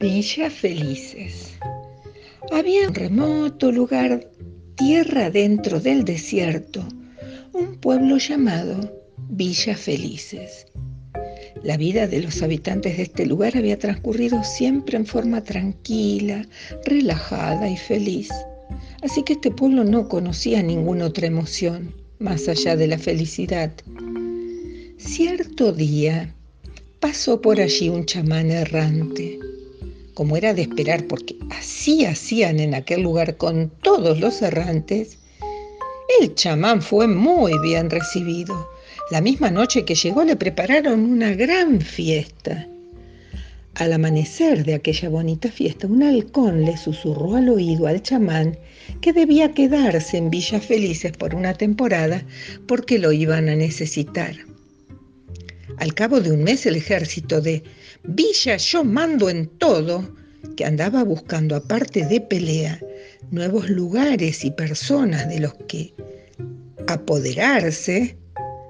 Villa Felices. Había un remoto lugar, tierra dentro del desierto, un pueblo llamado Villa Felices. La vida de los habitantes de este lugar había transcurrido siempre en forma tranquila, relajada y feliz. Así que este pueblo no conocía ninguna otra emoción más allá de la felicidad. Cierto día pasó por allí un chamán errante como era de esperar, porque así hacían en aquel lugar con todos los errantes, el chamán fue muy bien recibido. La misma noche que llegó le prepararon una gran fiesta. Al amanecer de aquella bonita fiesta, un halcón le susurró al oído al chamán que debía quedarse en Villas Felices por una temporada porque lo iban a necesitar. Al cabo de un mes el ejército de Villa Yo Mando en Todo, que andaba buscando aparte de pelea nuevos lugares y personas de los que apoderarse,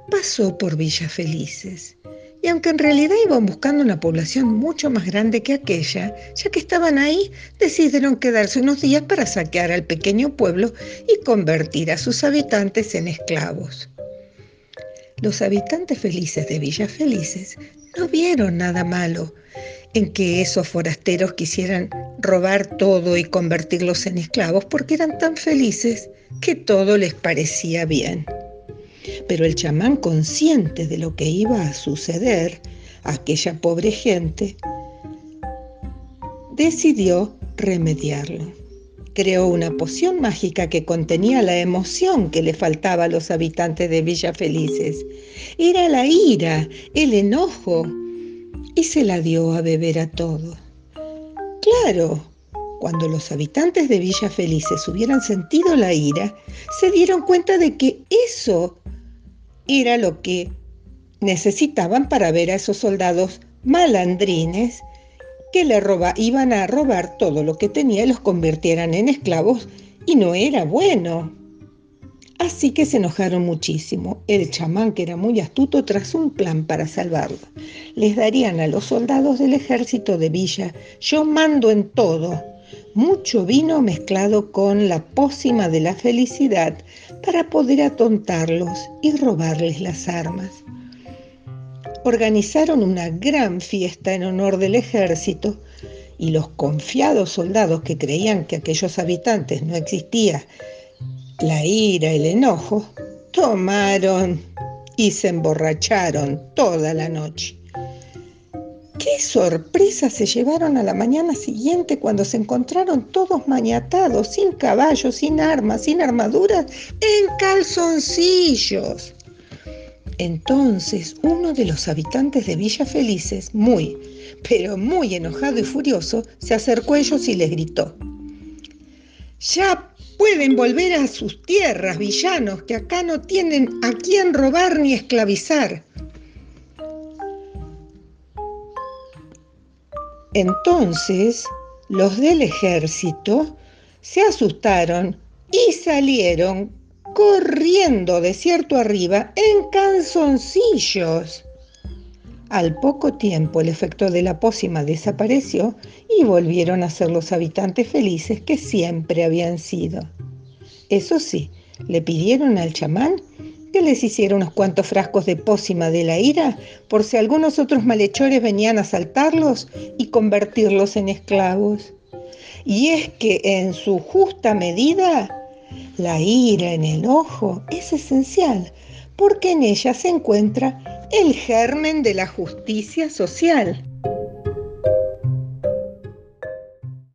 pasó por Villas Felices. Y aunque en realidad iban buscando una población mucho más grande que aquella, ya que estaban ahí, decidieron quedarse unos días para saquear al pequeño pueblo y convertir a sus habitantes en esclavos. Los habitantes felices de Villas Felices no vieron nada malo en que esos forasteros quisieran robar todo y convertirlos en esclavos porque eran tan felices que todo les parecía bien. Pero el chamán, consciente de lo que iba a suceder a aquella pobre gente, decidió remediarlo creó una poción mágica que contenía la emoción que le faltaba a los habitantes de Villa Felices. Era la ira, el enojo, y se la dio a beber a todos. Claro, cuando los habitantes de Villa Felices hubieran sentido la ira, se dieron cuenta de que eso era lo que necesitaban para ver a esos soldados malandrines que le roba, iban a robar todo lo que tenía y los convirtieran en esclavos y no era bueno. Así que se enojaron muchísimo. El chamán, que era muy astuto, trazó un plan para salvarlo. Les darían a los soldados del ejército de Villa, yo mando en todo, mucho vino mezclado con la pócima de la felicidad para poder atontarlos y robarles las armas organizaron una gran fiesta en honor del ejército y los confiados soldados que creían que aquellos habitantes no existía la ira, el enojo, tomaron y se emborracharon toda la noche. ¡Qué sorpresa se llevaron a la mañana siguiente cuando se encontraron todos maniatados, sin caballos, sin armas, sin armaduras, en calzoncillos! Entonces uno de los habitantes de Villa Felices, muy, pero muy enojado y furioso, se acercó a ellos y les gritó, Ya pueden volver a sus tierras, villanos, que acá no tienen a quién robar ni esclavizar. Entonces los del ejército se asustaron y salieron corriendo desierto arriba en calzoncillos. Al poco tiempo el efecto de la pócima desapareció y volvieron a ser los habitantes felices que siempre habían sido. Eso sí, le pidieron al chamán que les hiciera unos cuantos frascos de pócima de la ira por si algunos otros malhechores venían a asaltarlos y convertirlos en esclavos. Y es que en su justa medida la ira en el ojo es esencial porque en ella se encuentra el germen de la justicia social.